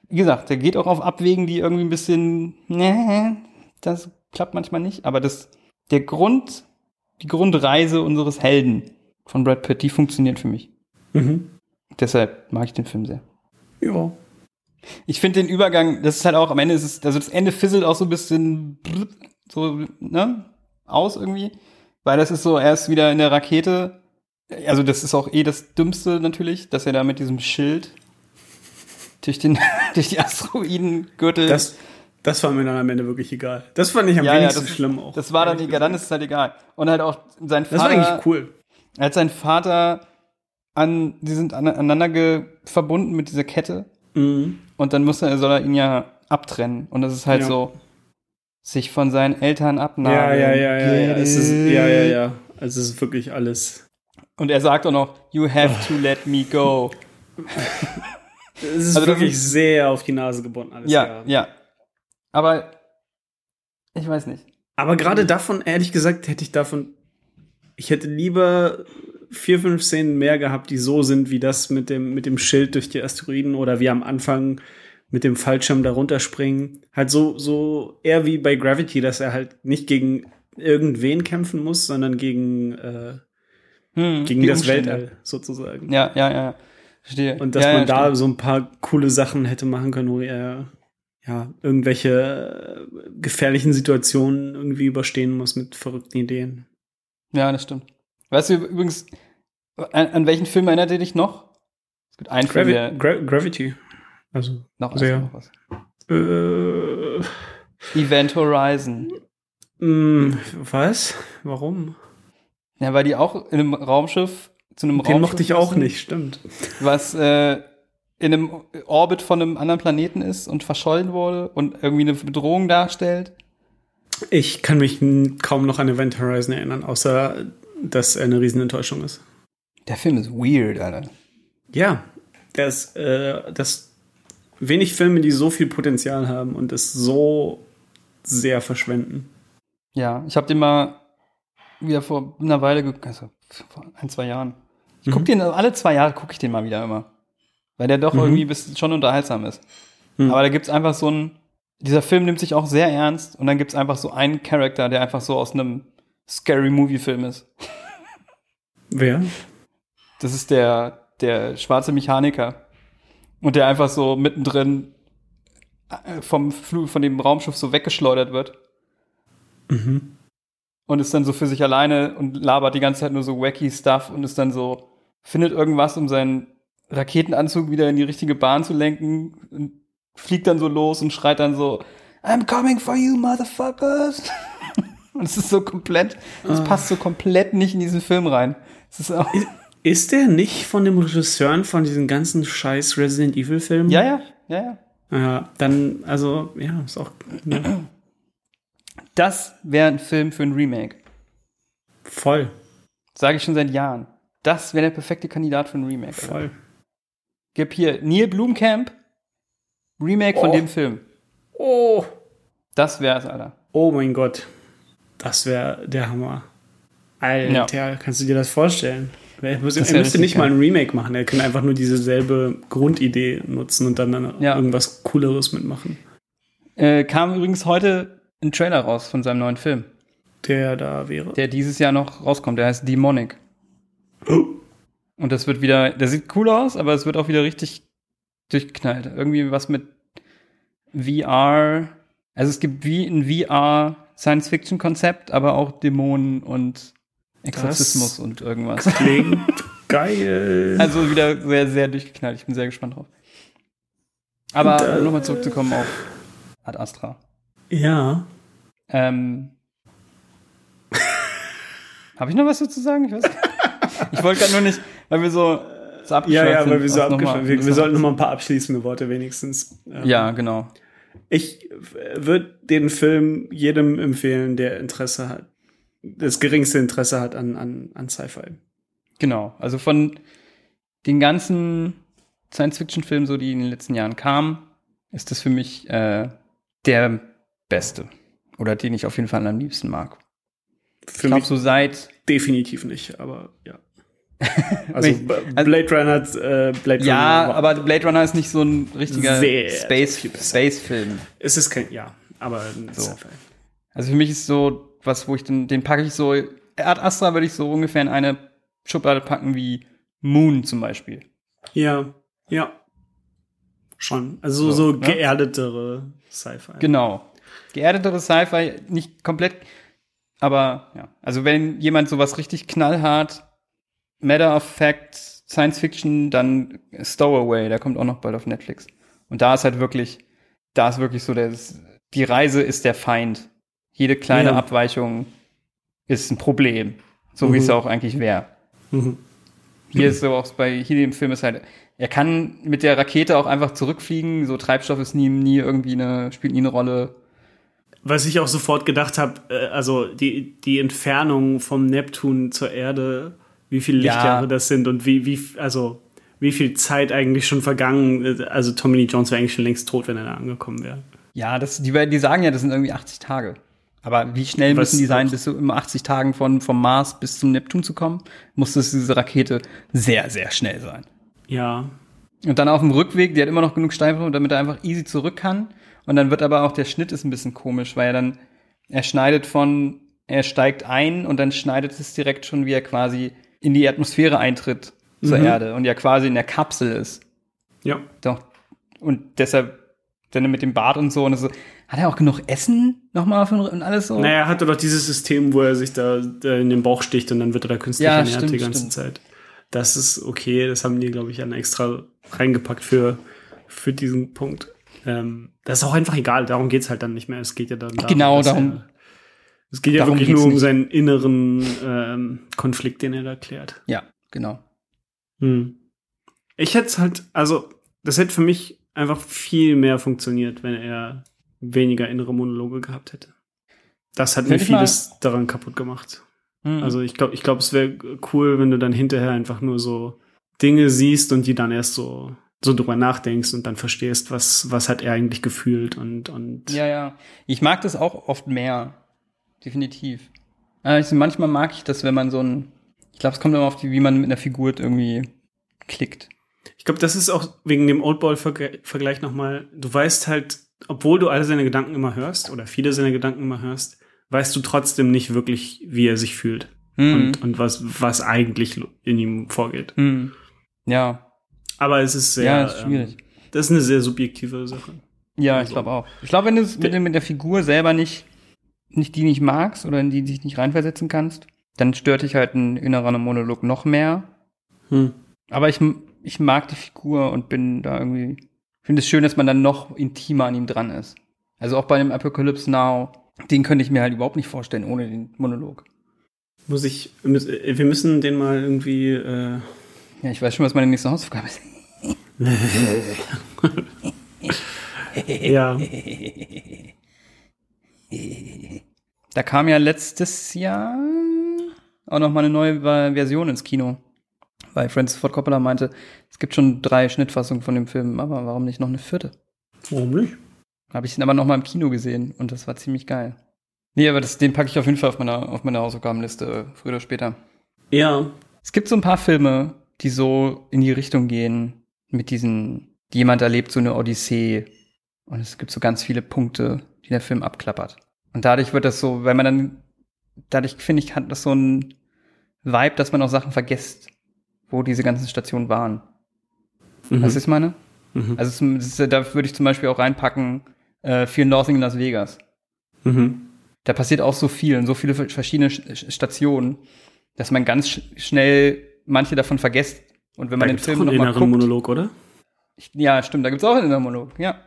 wie gesagt, der geht auch auf Abwägen, die irgendwie ein bisschen, nee, das klappt manchmal nicht. Aber das, der Grund, die Grundreise unseres Helden von Brad Pitt, die funktioniert für mich. Mhm. Deshalb mag ich den Film sehr. Ja. Ich finde den Übergang, das ist halt auch am Ende ist es, also das Ende fizzelt auch so ein bisschen so, ne, aus irgendwie. Weil das ist so, er ist wieder in der Rakete. Also das ist auch eh das Dümmste natürlich, dass er da mit diesem Schild durch den, *laughs* durch die Asteroidengürtel. Das, das war mir dann am Ende wirklich egal. Das fand ich am ja, ja, wenigsten das, schlimm auch. Das war dann egal, dann ist es halt egal. Und halt auch sein Das war Vater. eigentlich cool. Er hat seinen Vater an, die sind an, aneinander ge, verbunden mit dieser Kette. Mhm. Und dann muss er, soll er ihn ja abtrennen. Und das ist halt Ja. so, sich von seinen Eltern Ja, abnageln. ja, ja, ja, ja. Get Es ist, ja, ja, ja. Also es ist wirklich alles. Und er sagt auch noch, you have to let me go. Es ist Also wirklich ist- sehr auf die Nase gebunden alles. Ja, ja. Aber ich weiß nicht. Aber gerade davon, ehrlich gesagt, hätte ich davon, ich hätte lieber vier, fünf Szenen mehr gehabt, die so sind, wie das mit dem, mit dem Schild durch die Asteroiden oder wie am Anfang mit dem Fallschirm da runterspringen. Halt so, so eher wie bei Gravity, dass er halt nicht gegen irgendwen kämpfen muss, sondern gegen, äh, Hm, gegen das Umstände. Weltall sozusagen. Ja, ja, ja. Verstehe. Und dass ja, man ja, da stimmt. so ein paar coole Sachen hätte machen können, wo er ja irgendwelche äh, gefährlichen Situationen irgendwie überstehen muss mit verrückten Ideen. Ja, das stimmt. Weißt du übrigens, an, an welchen Film erinnert ihr dich noch? Es gibt einen Film, Gravi der Gra Gravity. Also, noch, sehr. noch was. Äh, Event Horizon. mh, was? Warum? Ja, weil die auch in einem Raumschiff zu einem Den Raumschiff mochte ich auch nicht, stimmt. Was äh, in einem Orbit von einem anderen Planeten ist und verschollen wurde und irgendwie eine Bedrohung darstellt. Ich kann mich kaum noch an Event Horizon erinnern, außer dass er eine Riesenenttäuschung ist. Der Film ist weird, Alter. Ja, das, äh, das wenig Filme, die so viel Potenzial haben und es so sehr verschwenden. Ja, ich habe den mal wieder vor einer Weile, also vor ein, zwei Jahren. Ich guck den, alle zwei Jahre gucke ich den mal wieder immer. Weil der doch Mhm. irgendwie bis, schon unterhaltsam ist. Mhm. Aber da gibt's einfach so ein, dieser Film nimmt sich auch sehr ernst und dann gibt's einfach so einen Charakter, der einfach so aus einem Scary Movie Film ist. Wer? Das ist der, der schwarze Mechaniker. Und der einfach so mittendrin äh, vom Flug, von dem Raumschiff so weggeschleudert wird. Und ist dann so für sich alleine und labert die ganze Zeit nur so wacky Stuff und ist dann so, findet irgendwas, um seinen Raketenanzug wieder in die richtige Bahn zu lenken und fliegt dann so los und schreit dann so, I'm coming for you, motherfuckers. *laughs* *laughs* und es ist so komplett, es passt so komplett nicht in diesen Film rein. Ist auch, Ist der nicht von dem Regisseuren von diesen ganzen scheiß Resident Evil Filmen? ja, ja, ja, ja. Ja, dann, also, ja, ist auch ja, Das wäre ein Film für ein Remake. voll, Sage ich schon seit Jahren. Das wäre der perfekte Kandidat für ein Remake. Voll. Gib hier Neil Blumkamp, Remake von Oh. dem Film. Oh, Das wär's, Alter. oh mein Gott. Das wäre der Hammer. Alter, kannst du dir das vorstellen? Er, muss, er müsste nicht mal geil. ein Remake machen. Er kann einfach nur dieselbe Grundidee nutzen und dann, dann Ja. irgendwas Cooleres mitmachen. Äh, kam übrigens heute ein Trailer raus von seinem neuen Film, Der da wäre. der dieses Jahr noch rauskommt. Der heißt Demonic. *gasps* Und das wird wieder, der sieht cool aus, aber es wird auch wieder richtig durchgeknallt. Irgendwie was mit VR. Also es gibt wie ein VR Science-Fiction-Konzept, aber auch Dämonen und Exorzismus Das und irgendwas. Klingt *laughs* geil. Also wieder sehr, sehr durchgeknallt. Ich bin sehr gespannt drauf. Aber äh, um nochmal zurückzukommen auf Ad Astra. ja. Ähm, Habe ich noch was dazu sagen? Ich weiß. Ich wollte gerade nur nicht, weil wir so, so Ja, ja, sind, weil wir so abgeschlossen mal- wir, wir sollten noch mal ein paar abschließende Worte wenigstens. ähm, Ja, genau. Ich würde den Film jedem empfehlen, der Interesse hat, das geringste Interesse hat an, an, an Sci-Fi. Genau. Also von den ganzen Science-Fiction-Filmen, so die in den letzten Jahren kamen, ist das für mich äh, der beste. Oder den ich auf jeden Fall am liebsten mag. Für Ich glaube, mich so seit definitiv nicht, aber ja. *laughs* Also B- Blade Runner, äh, Blade Ja, Runner war- aber Blade Runner ist nicht so ein richtiger Sehr Space. Space-Film. es ist kein, ja, aber So. Also für mich ist so was, wo ich den, den packe ich so, Ad Astra würde ich so ungefähr in eine Schublade packen wie Moon zum Beispiel. Ja, ja. Schon. Also so, So, so ne? geerdetere Sci-Fi. Genau. Geerdetere Sci-Fi, nicht komplett, aber ja. Also wenn jemand sowas richtig knallhart, Matter of Fact, Science Fiction, dann Stowaway, der kommt auch noch bald auf Netflix. Und da ist halt wirklich, da ist wirklich so, der, die Reise ist der Feind. Jede kleine Ja. Abweichung ist ein Problem. So wie Mhm. es auch eigentlich wäre. Mhm. Hier ist so auch bei hier im Film ist halt, er kann mit der Rakete auch einfach zurückfliegen, so Treibstoff ist nie, nie irgendwie eine, spielt nie eine Rolle. Was ich auch sofort gedacht habe, äh, also die, die Entfernung vom Neptun zur Erde, wie viele Ja. Lichtjahre das sind und wie, wie, also wie viel Zeit eigentlich schon vergangen, äh, also Tommy Lee Jones wäre eigentlich schon längst tot, wenn er da angekommen wäre. Ja, das, die, die sagen ja, das sind irgendwie 80 Tage. Aber wie schnell Was müssen die sein, bis so immer 80 Tagen von, vom Mars bis zum Neptun zu kommen? Muss das diese Rakete sehr, sehr schnell sein. Ja. Und dann auf dem Rückweg, die hat immer noch genug Steife, damit er einfach easy zurück kann. Und dann wird aber auch der Schnitt ist ein bisschen komisch, weil er dann, er schneidet von, er steigt ein und dann schneidet es direkt schon, wie er quasi in die Atmosphäre eintritt zur Mhm. Erde und ja quasi in der Kapsel ist. Ja. Doch. Und deshalb Dann mit dem Bart und so und so. Hat er auch genug Essen nochmal für- und alles so? Naja, er hatte doch dieses System, wo er sich da, da in den Bauch sticht und dann wird er da künstlich Ja, ernährt stimmt, die ganze stimmt. Zeit. Das ist okay, das haben die, glaube ich, dann extra reingepackt für, für diesen Punkt. Ähm, das ist auch einfach egal, darum geht's halt dann nicht mehr. Es geht ja dann darum. Genau, darum- es geht ja darum wirklich nur um nicht. seinen inneren ähm, Konflikt, den er da klärt. Ja, genau. Hm. Ich hätte es halt, also, das hätte für mich einfach viel mehr funktioniert, wenn er weniger innere Monologe gehabt hätte. Das hat mir Könnte ich mal- vieles daran kaputt gemacht. Mhm. Also ich glaube, ich glaube, es wäre cool, wenn du dann hinterher einfach nur so Dinge siehst und die dann erst so so drüber nachdenkst und dann verstehst, was was hat er eigentlich gefühlt und und Ja, ja. Ich mag das auch oft mehr. Definitiv. Also manchmal mag ich das, wenn man so ein. Ich glaube, es kommt immer auf die, wie man mit einer Figur irgendwie klickt. ich glaube, das ist auch wegen dem Oldboy-Vergleich nochmal. Du weißt halt, obwohl du alle seine Gedanken immer hörst oder viele seiner Gedanken immer hörst, weißt du trotzdem nicht wirklich, wie er sich fühlt Hm. und und was was eigentlich in ihm vorgeht. Hm. Ja, Aber es ist sehr ja, ist schwierig. Ähm, das ist eine sehr subjektive Sache. ja, ich also- glaube auch. Ich glaube, wenn du es mit, mit der Figur selber nicht, nicht die nicht magst oder in die dich nicht reinversetzen kannst, dann stört dich halt ein innerer Monolog noch mehr. Hm. Aber ich, ich mag die Figur und bin da irgendwie. Ich finde es schön, dass man dann noch intimer an ihm dran ist. Also auch bei dem Apocalypse Now, den könnte ich mir halt überhaupt nicht vorstellen ohne den Monolog. Muss ich, äh, wir müssen den mal irgendwie, äh, Ja, ich weiß schon, was meine nächste Hausaufgabe ist. *laughs* ja, *laughs* *laughs* Da kam ja letztes Jahr auch noch mal eine neue Version ins Kino. Weil Francis Ford Coppola meinte, es gibt schon drei Schnittfassungen von dem Film, aber warum nicht noch eine vierte? warum nicht? Habe ich ihn aber noch mal im Kino gesehen und das war ziemlich geil. Nee, aber das, den packe ich auf jeden Fall auf meiner, auf meiner Hausaufgabenliste, äh, früher oder später. Ja, Es gibt so ein paar Filme, die so in die Richtung gehen, mit diesen, jemand erlebt so eine Odyssee. Und es gibt so ganz viele Punkte, die der Film abklappert. Und dadurch wird das so, weil man dann, dadurch finde ich, hat das so ein Vibe, dass man auch Sachen vergisst, wo diese ganzen Stationen waren. Mhm. Was ich meine? Mhm. Also es, es ist, da würde ich zum Beispiel auch reinpacken, äh, Fear Nothing in Las Vegas. Mhm. Da passiert auch so viel und so viele verschiedene Sch- Stationen, dass man ganz sch schnell manche davon vergisst. Und wenn Da man den gibt's Film nochmal guckt, Monolog, oder? ich, ja, stimmt, da gibt's auch einen inneren Monolog, ja.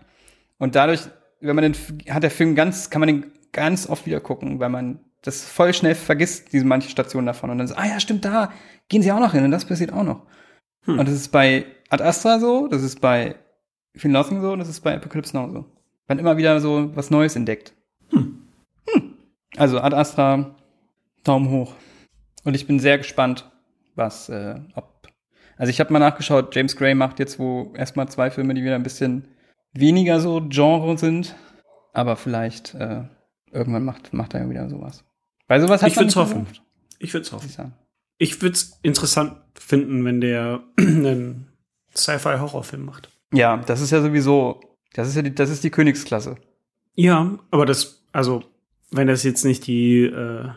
Und dadurch, wenn man den, hat der Film ganz, kann man den ganz oft wieder gucken, weil man das voll schnell vergisst, diese manche Stationen davon. Und dann so, ah ja, stimmt, da gehen sie auch noch hin und das passiert auch noch. Hm. Und das ist bei Ad Astra so, das ist bei Feel Nothing so und das ist bei Apocalypse Now so. Man immer wieder so was Neues entdeckt. Hm. Hm. Also Ad Astra, Daumen hoch. Und ich bin sehr gespannt, was, äh, ob. Also ich habe mal nachgeschaut, James Gray macht jetzt wo erstmal zwei Filme, die wieder ein bisschen weniger so Genre sind. Aber vielleicht äh, irgendwann macht, macht er ja wieder sowas. Bei sowas hat Ich würd's nicht hoffen. Ich würde es hoffen. Ich würde es interessant finden, wenn der *clears throat* einen Sci-Fi-Horrorfilm macht. Ja, das ist ja sowieso, das ist ja die, das ist die Königsklasse. Ja, aber das, also, wenn das jetzt nicht die, äh,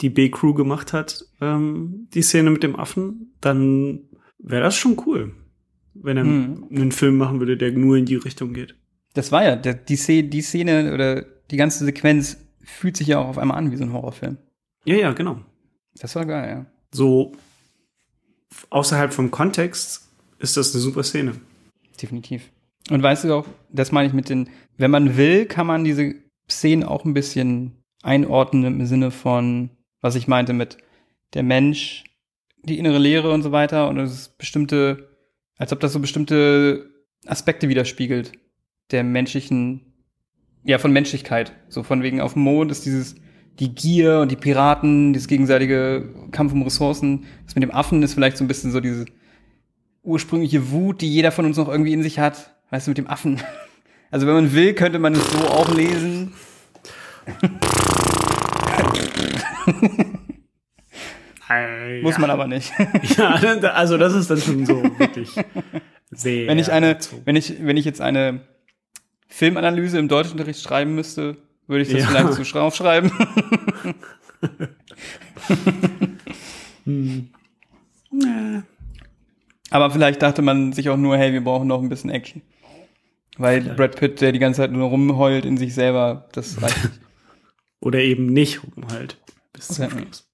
die B-Crew gemacht hat, ähm, die Szene mit dem Affen, dann wäre das schon cool. Wenn er Hm. einen Film machen würde, der nur in die Richtung geht. Das war ja, der, die, Szene, die Szene oder die ganze Sequenz fühlt sich ja auch auf einmal an wie so ein Horrorfilm. Ja, ja, genau. Das war geil, ja. So außerhalb vom Kontext ist das eine super Szene. Definitiv. Und weißt du auch, das meine ich mit den, wenn man will, kann man diese Szenen auch ein bisschen einordnen im Sinne von, was ich meinte mit der Mensch, die innere Leere und so weiter und es ist bestimmte, als ob das so bestimmte Aspekte widerspiegelt der menschlichen, ja, von Menschlichkeit. So von wegen auf dem Mond ist dieses, die Gier und die Piraten, dieses gegenseitige Kampf um Ressourcen. Das mit dem Affen ist vielleicht so ein bisschen so diese ursprüngliche Wut, die jeder von uns noch irgendwie in sich hat. Weißt du, mit dem Affen. *laughs* Also wenn man will, könnte man es so auch lesen. *laughs* Muss man aber nicht. *laughs* Ja, also das ist dann schon so wirklich sehr. wenn ich eine, wenn ich, wenn ich jetzt eine Filmanalyse im Deutschunterricht schreiben müsste, würde ich das Ja. vielleicht so draufschreiben. Nee. *laughs* *laughs* Aber vielleicht dachte man sich auch nur, hey, wir brauchen noch ein bisschen Action. Weil Vielleicht. Brad Pitt, der die ganze Zeit nur rumheult in sich selber, das reicht nicht. Oder eben nicht halt. Bis zum. Schluss.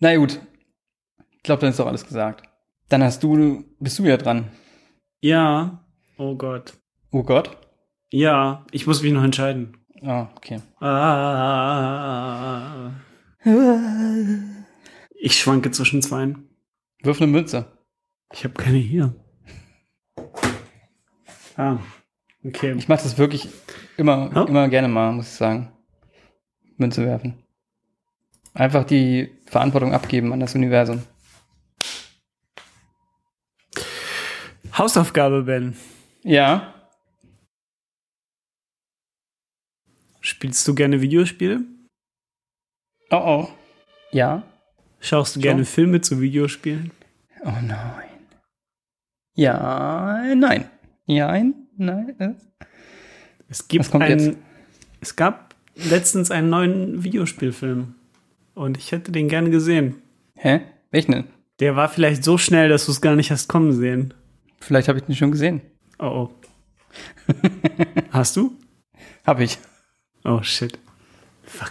Na gut. Ich glaube, dann ist doch alles gesagt. Dann hast du, bist du wieder dran. Ja. Oh Gott. Oh Gott. Ja, ich muss mich noch entscheiden. Ah, okay. Ah. Ich schwanke zwischen zweien. Wirf eine Münze. Ich habe keine hier. Ah. Okay. Ich mache das wirklich immer, Ja? immer gerne mal, muss ich sagen. Münze werfen. Einfach die Verantwortung abgeben an das Universum. Hausaufgabe, Ben. Ja. Spielst du gerne Videospiele? Oh oh. Ja. Schaust du Schon. gerne Filme zu Videospielen? Oh nein. Ja, nein. Ja, nein. äh. Es gibt einen, jetzt? Es gab letztens einen neuen Videospielfilm. Und ich hätte den gerne gesehen. Hä? Welchen denn? Der war vielleicht so schnell, dass du es gar nicht hast kommen sehen. Vielleicht habe ich den schon gesehen. Oh oh. *laughs* Hast du? Habe ich. Oh shit. Fuck.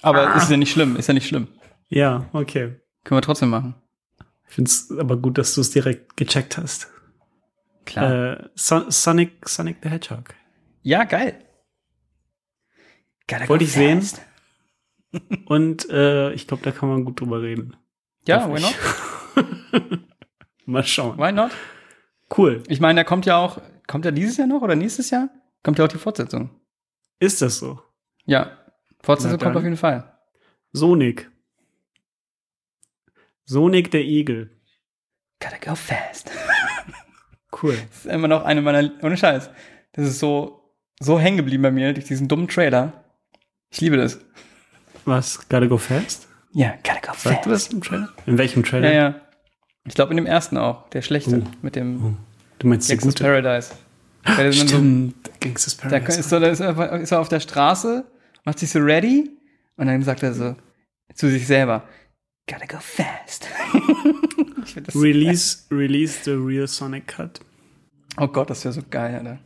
Aber ist ja nicht schlimm, ist ja nicht schlimm. Ja, okay. Können wir trotzdem machen. Ich finde es aber gut, dass du es direkt gecheckt hast. Klar. Äh, Son Sonic, Sonic the Hedgehog. ja, geil. Wollte ich sehen. Und äh, ich glaube, da kann man gut drüber reden. Ja, Hoffe why not? *laughs* Mal schauen. Why not? Cool. Ich meine, da kommt ja auch, kommt ja dieses Jahr noch oder nächstes Jahr? Kommt ja auch die Fortsetzung. Ist das so? Ja. Fortsetzung kommt auf jeden Fall. Sonic. Sonic der Igel. Gotta go fast. *laughs* Cool. Das ist immer noch eine meiner, ohne Scheiß. Das ist so, so hängen geblieben bei mir durch diesen dummen Trailer. Ich liebe das. Was? Gotta go fast? Ja, gotta go Sagt fast. du das im Trailer? In welchem Trailer? Ja, ja. Ich glaube in dem ersten auch, der schlechte, Oh. mit dem Du meinst der Gangsters gute? Paradise. Weil der dann so, Stimmt. Gangsters da Paradise. ist, so, da ist, er, ist er auf der Straße, macht sich so ready und dann sagt er so zu sich selber, gotta go fast. *laughs* Release, release the real Sonic Cut. Oh Gott, das wäre so geil, Alter.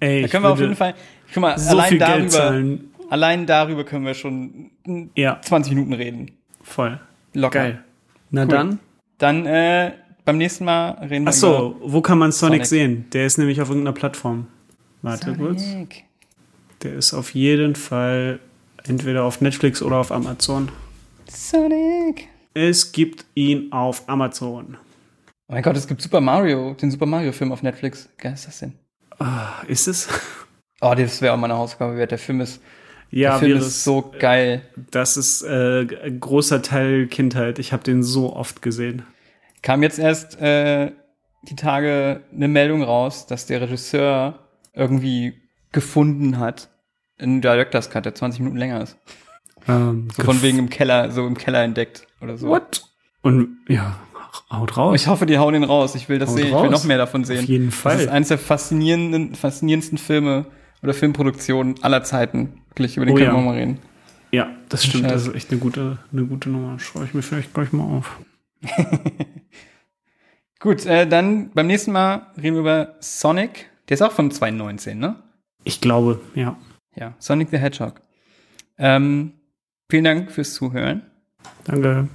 Ey, Da können wir auf jeden Fall, guck mal, so allein viel darüber, Geld zahlen. Allein darüber können wir schon Ja, 20 Minuten reden. voll. Locker. Geil. Na Cool. dann. Dann äh, beim nächsten Mal reden wir Ach so, wo kann man Sonic, Sonic. sehen? Der ist nämlich auf irgendeiner Plattform. Warte über kurz. Sonic. Der ist auf jeden Fall entweder auf Netflix oder auf Amazon. Sonic. Es gibt ihn auf Amazon. Oh mein Gott, es gibt Super Mario, den Super Mario Film auf Netflix. Wie geil ist das denn? Ah, ist es? Oh, das wäre auch meine Hausaufgabe wert. Der Film ist, Ja, der Film ist es- so geil. Das ist äh, ein großer Teil Kindheit. Ich habe den so oft gesehen. Kam jetzt erst äh, die Tage eine Meldung raus, dass der Regisseur irgendwie gefunden hat, einen Director's Cut, der 20 Minuten länger ist. Ähm, So von wegen im Keller, so im Keller entdeckt oder so. What? Und ja, haut raus. Ich hoffe, die hauen den raus. Ich will das Haut sehen. Ich will raus. noch mehr davon sehen. Auf jeden Fall. Das ist eines der faszinierenden, faszinierendsten Filme oder Filmproduktionen aller Zeiten. Wirklich, über den Oh können ja. wir mal reden. ja, das stimmt. Scheiße. Das ist echt eine gute, eine gute Nummer. Schreibe ich mir vielleicht gleich mal auf. *laughs* Gut, äh, dann beim nächsten Mal reden wir über Sonic. Der ist auch von 2019, ne? Ich glaube, ja. Ja, Sonic the Hedgehog. Ähm, vielen Dank fürs Zuhören. Danke.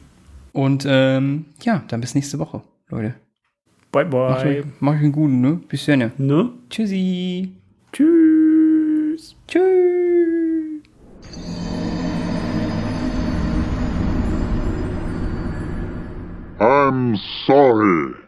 Und ähm, ja, dann bis nächste Woche, Leute. Bye, Macht bye. euch, macht euch einen guten, ne? Bis dann. Ne? Tschüssi. Tschüss. I'm sorry.